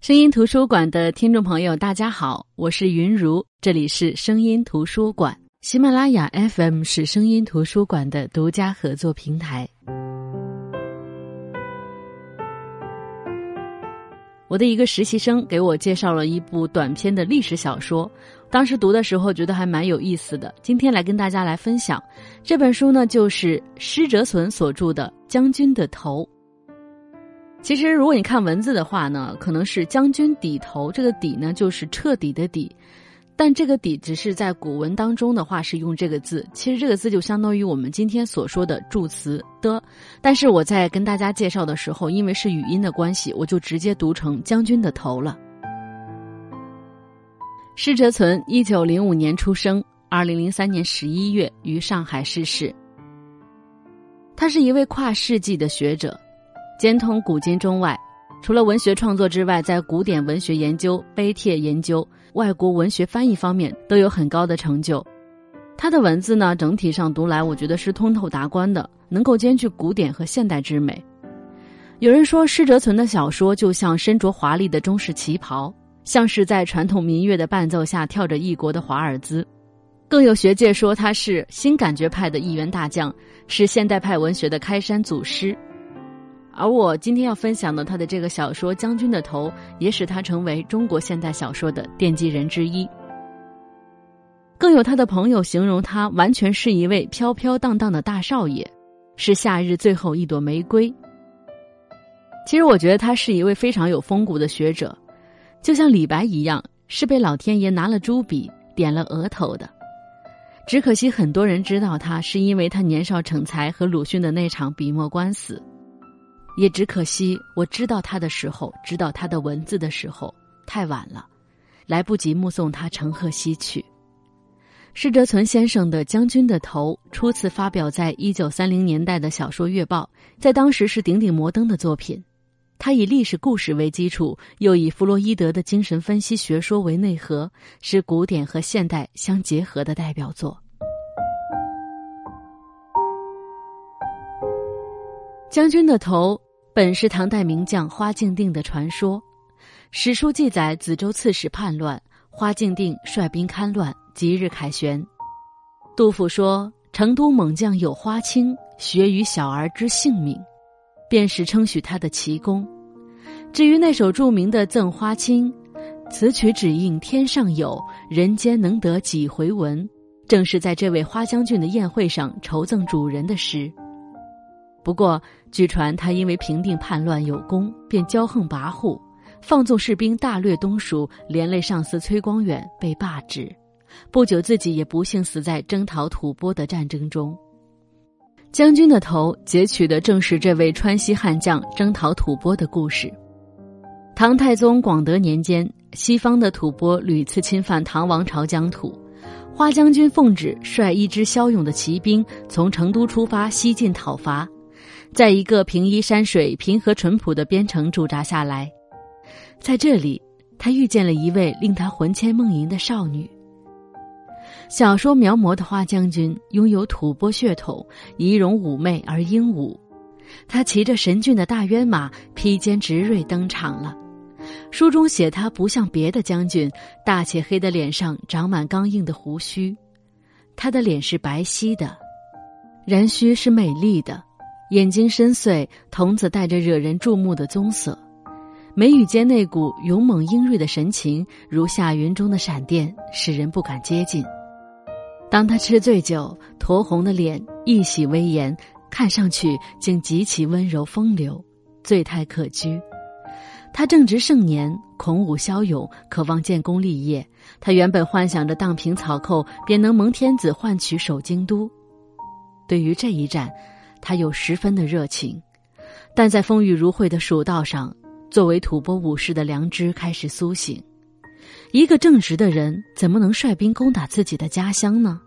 声音图书馆的听众朋友，大家好，我是云如，这里是声音图书馆。喜马拉雅 FM 是声音图书馆的独家合作平台。我的一个实习生给我介绍了一部短篇的历史小说，当时读的时候觉得还蛮有意思的。今天来跟大家来分享这本书呢，就是施哲存所著的《将军的头》。其实，如果你看文字的话呢，可能是“将军抵头”，这个“抵”呢就是彻底的“底”，但这个“底”只是在古文当中的话是用这个字。其实这个字就相当于我们今天所说的助词的。但是我在跟大家介绍的时候，因为是语音的关系，我就直接读成“将军的头”了。施哲存，一九零五年出生，二零零三年十一月于上海逝世。他是一位跨世纪的学者。兼通古今中外，除了文学创作之外，在古典文学研究、碑帖研究、外国文学翻译方面都有很高的成就。他的文字呢，整体上读来，我觉得是通透达观的，能够兼具古典和现代之美。有人说，施哲存的小说就像身着华丽的中式旗袍，像是在传统民乐的伴奏下跳着异国的华尔兹。更有学界说，他是新感觉派的一员大将，是现代派文学的开山祖师。而我今天要分享的他的这个小说《将军的头》，也使他成为中国现代小说的奠基人之一。更有他的朋友形容他完全是一位飘飘荡荡的大少爷，是夏日最后一朵玫瑰。其实我觉得他是一位非常有风骨的学者，就像李白一样，是被老天爷拿了朱笔点了额头的。只可惜很多人知道他，是因为他年少成才和鲁迅的那场笔墨官司。也只可惜，我知道他的时候，知道他的文字的时候，太晚了，来不及目送他乘鹤西去。施哲存先生的《将军的头》初次发表在一九三零年代的小说月报，在当时是鼎鼎摩登的作品。他以历史故事为基础，又以弗洛伊德的精神分析学说为内核，是古典和现代相结合的代表作。将军的头本是唐代名将花敬定的传说，史书记载梓州刺史叛乱，花敬定率兵勘乱，即日凯旋。杜甫说：“成都猛将有花卿，学于小儿之性命，便是称许他的奇功。”至于那首著名的《赠花卿》，此曲只应天上有人间能得几回闻，正是在这位花将军的宴会上酬赠主人的诗。不过，据传他因为平定叛乱有功，便骄横跋扈，放纵士兵大掠东蜀，连累上司崔光远被罢职。不久，自己也不幸死在征讨吐蕃的战争中。将军的头截取的正是这位川西悍将征讨吐蕃的故事。唐太宗广德年间，西方的吐蕃屡次侵犯唐王朝疆土，花将军奉旨率一支骁勇的骑兵从成都出发西进讨伐。在一个平依山水、平和淳朴的边城驻扎下来，在这里，他遇见了一位令他魂牵梦萦的少女。小说描摹的花将军拥有吐蕃血统，仪容妩媚而英武。他骑着神骏的大渊马，披肩执锐登场了。书中写他不像别的将军，大且黑的脸上长满刚硬的胡须，他的脸是白皙的，然须是美丽的。眼睛深邃，瞳子带着惹人注目的棕色，眉宇间那股勇猛英锐的神情，如下云中的闪电，使人不敢接近。当他吃醉酒，酡红的脸，一喜威严，看上去竟极其温柔风流，醉态可掬。他正值盛年，孔武骁勇，渴望建功立业。他原本幻想着荡平草寇，便能蒙天子换取守京都。对于这一战。他有十分的热情，但在风雨如晦的蜀道上，作为吐蕃武士的良知开始苏醒。一个正直的人怎么能率兵攻打自己的家乡呢？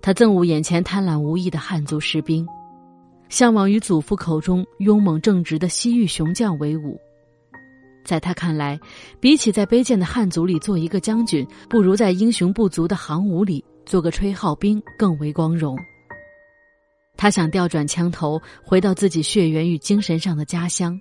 他憎恶眼前贪婪无义的汉族士兵，向往与祖父口中勇猛正直的西域雄将为伍。在他看来，比起在卑贱的汉族里做一个将军，不如在英雄不足的行伍里做个吹号兵更为光荣。他想调转枪头，回到自己血缘与精神上的家乡。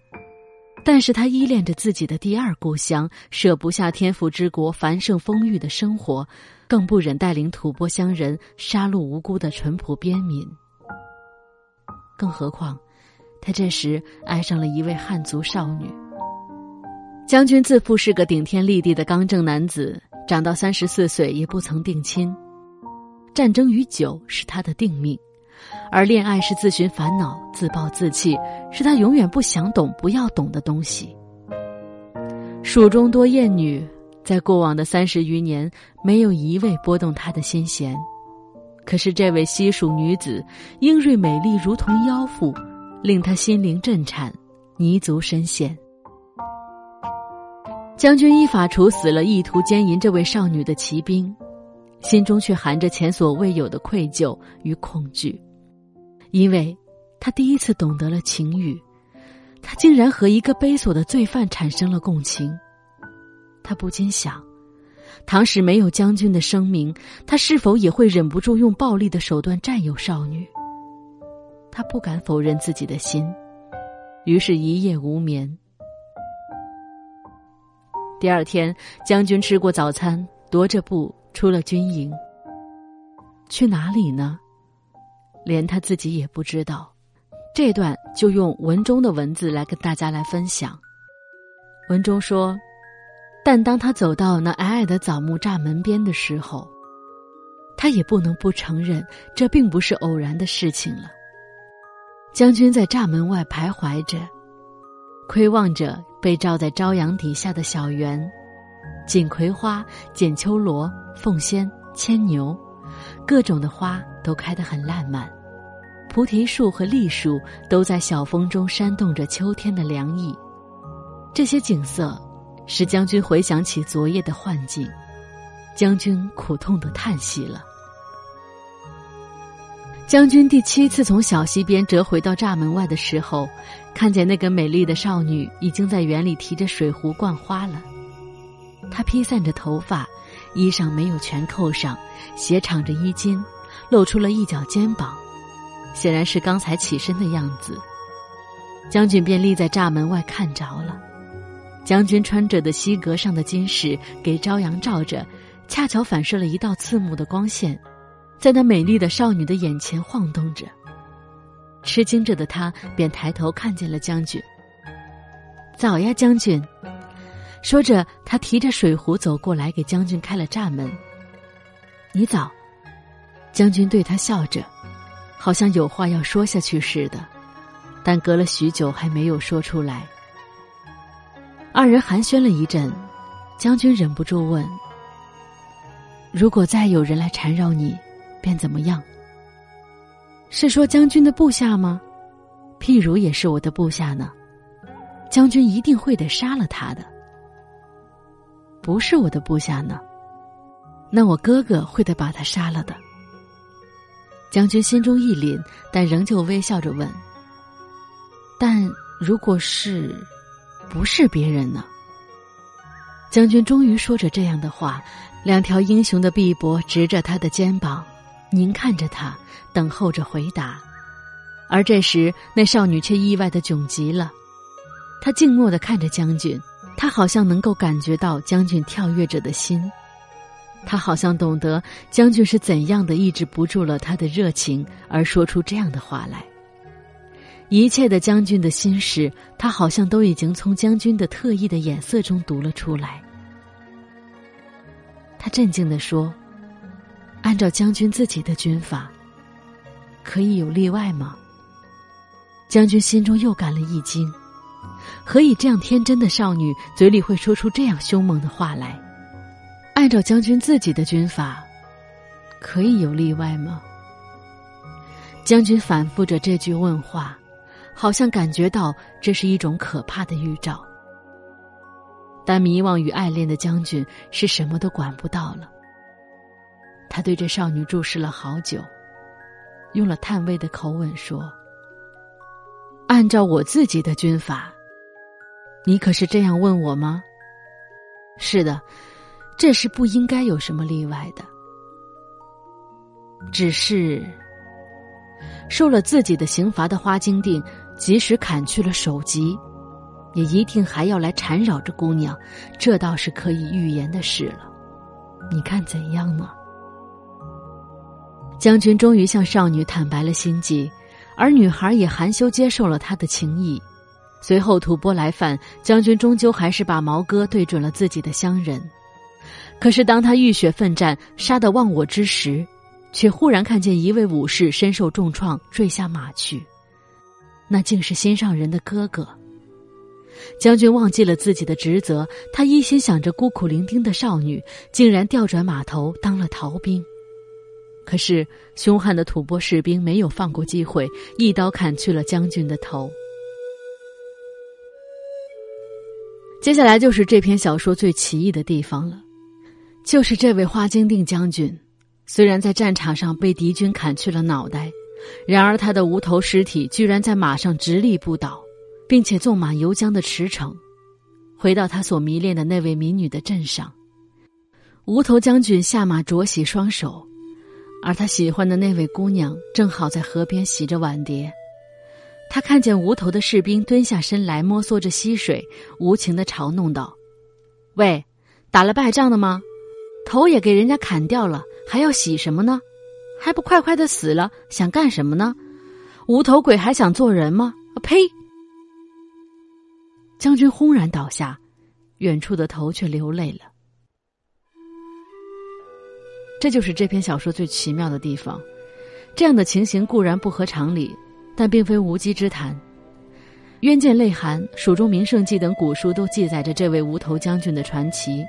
但是他依恋着自己的第二故乡，舍不下天府之国繁盛丰裕的生活，更不忍带领吐蕃乡人杀戮无辜的淳朴边民。更何况，他这时爱上了一位汉族少女。将军自负是个顶天立地的刚正男子，长到三十四岁也不曾定亲。战争与酒是他的定命。而恋爱是自寻烦恼、自暴自弃，是他永远不想懂、不要懂的东西。蜀中多艳女，在过往的三十余年，没有一位拨动他的心弦。可是这位西蜀女子，英锐美丽，如同妖妇，令他心灵震颤，泥足深陷。将军依法处死了意图奸淫这位少女的骑兵，心中却含着前所未有的愧疚与恐惧。因为，他第一次懂得了情欲，他竟然和一个悲索的罪犯产生了共情。他不禁想，倘使没有将军的声明，他是否也会忍不住用暴力的手段占有少女？他不敢否认自己的心，于是一夜无眠。第二天，将军吃过早餐，踱着步出了军营。去哪里呢？连他自己也不知道，这段就用文中的文字来跟大家来分享。文中说：“但当他走到那矮矮的枣木栅门边的时候，他也不能不承认，这并不是偶然的事情了。”将军在栅门外徘徊着，窥望着被罩在朝阳底下的小园，锦葵花、剪秋罗、凤仙、牵牛，各种的花。都开得很烂漫，菩提树和栗树都在小风中扇动着秋天的凉意。这些景色使将军回想起昨夜的幻境，将军苦痛的叹息了。将军第七次从小溪边折回到栅门外的时候，看见那个美丽的少女已经在园里提着水壶灌花了。她披散着头发，衣裳没有全扣上，斜敞着衣襟。露出了一角肩膀，显然是刚才起身的样子。将军便立在栅门外看着了。将军穿着的西格上的金饰给朝阳照着，恰巧反射了一道刺目的光线，在那美丽的少女的眼前晃动着。吃惊着的他便抬头看见了将军。早呀，将军！说着，他提着水壶走过来，给将军开了栅门。你早。将军对他笑着，好像有话要说下去似的，但隔了许久还没有说出来。二人寒暄了一阵，将军忍不住问：“如果再有人来缠绕你，便怎么样？”是说将军的部下吗？譬如也是我的部下呢，将军一定会得杀了他的。不是我的部下呢，那我哥哥会得把他杀了的。将军心中一凛，但仍旧微笑着问：“但如果是，不是别人呢？”将军终于说着这样的话，两条英雄的臂膊直着他的肩膀，凝看着他，等候着回答。而这时，那少女却意外的窘极了，她静默的看着将军，她好像能够感觉到将军跳跃着的心。他好像懂得将军是怎样的抑制不住了他的热情，而说出这样的话来。一切的将军的心事，他好像都已经从将军的特意的眼色中读了出来。他镇静地说：“按照将军自己的军法，可以有例外吗？”将军心中又感了一惊，何以这样天真的少女嘴里会说出这样凶猛的话来？按照将军自己的军法，可以有例外吗？将军反复着这句问话，好像感觉到这是一种可怕的预兆。但迷惘与爱恋的将军是什么都管不到了。他对这少女注视了好久，用了叹味的口吻说：“按照我自己的军法，你可是这样问我吗？”是的。这是不应该有什么例外的，只是受了自己的刑罚的花精定，即使砍去了首级，也一定还要来缠绕着姑娘，这倒是可以预言的事了。你看怎样呢？将军终于向少女坦白了心迹，而女孩也含羞接受了他的情谊。随后吐蕃来犯，将军终究还是把矛哥对准了自己的乡人。可是当他浴血奋战，杀得忘我之时，却忽然看见一位武士身受重创，坠下马去。那竟是心上人的哥哥。将军忘记了自己的职责，他一心想着孤苦伶仃的少女，竟然调转马头当了逃兵。可是凶悍的吐蕃士兵没有放过机会，一刀砍去了将军的头。接下来就是这篇小说最奇异的地方了，就是这位花精定将军，虽然在战场上被敌军砍去了脑袋，然而他的无头尸体居然在马上直立不倒。并且纵马游江的驰骋，回到他所迷恋的那位民女的镇上。无头将军下马濯洗双手，而他喜欢的那位姑娘正好在河边洗着碗碟。他看见无头的士兵蹲下身来摸索着溪水，无情的嘲弄道：“喂，打了败仗的吗？头也给人家砍掉了，还要洗什么呢？还不快快的死了？想干什么呢？无头鬼还想做人吗？啊呸！”将军轰然倒下，远处的头却流泪了。这就是这篇小说最奇妙的地方。这样的情形固然不合常理，但并非无稽之谈。《渊见泪寒》《蜀中名胜记》等古书都记载着这位无头将军的传奇。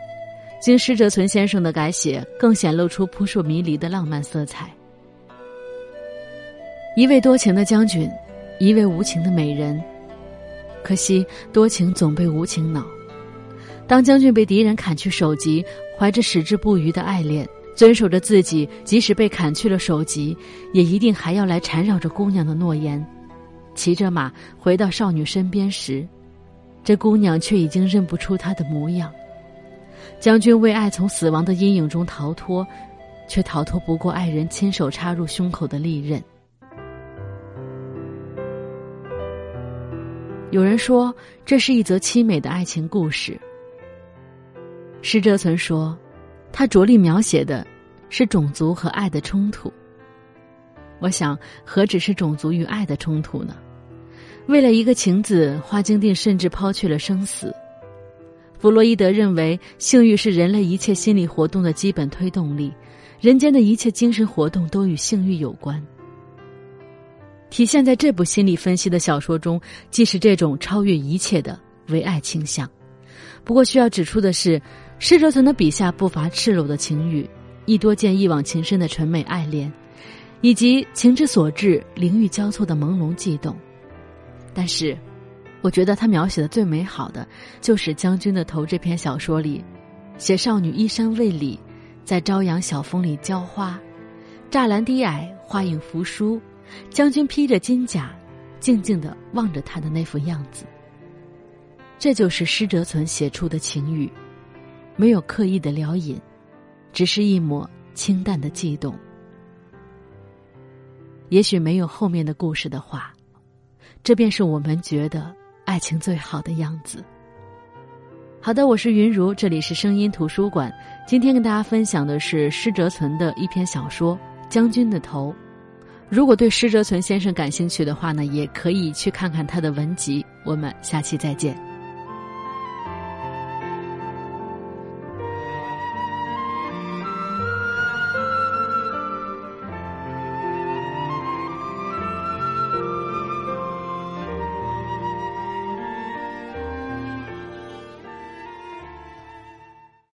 经施哲存先生的改写，更显露出扑朔迷离的浪漫色彩。一位多情的将军，一位无情的美人。可惜多情总被无情恼。当将军被敌人砍去首级，怀着矢志不渝的爱恋，遵守着自己即使被砍去了首级，也一定还要来缠绕着姑娘的诺言，骑着马回到少女身边时，这姑娘却已经认不出他的模样。将军为爱从死亡的阴影中逃脱，却逃脱不过爱人亲手插入胸口的利刃。有人说，这是一则凄美的爱情故事。施哲曾说，他着力描写的是种族和爱的冲突。我想，何止是种族与爱的冲突呢？为了一个情字，花京定甚至抛去了生死。弗洛伊德认为，性欲是人类一切心理活动的基本推动力，人间的一切精神活动都与性欲有关。体现在这部心理分析的小说中，既是这种超越一切的唯爱倾向。不过需要指出的是，施哲存的笔下不乏赤裸的情欲，亦多见一往情深的纯美爱恋，以及情之所至、灵欲交错的朦胧悸动。但是，我觉得他描写的最美好的，就是《将军的头》这篇小说里，写少女衣衫未理，在朝阳小风里浇花，栅栏低矮，花影扶疏。将军披着金甲，静静的望着他的那副样子。这就是施哲存写出的情语，没有刻意的撩引，只是一抹清淡的悸动。也许没有后面的故事的话，这便是我们觉得爱情最好的样子。好的，我是云如，这里是声音图书馆。今天跟大家分享的是施哲存的一篇小说《将军的头》。如果对施哲存先生感兴趣的话呢，也可以去看看他的文集。我们下期再见。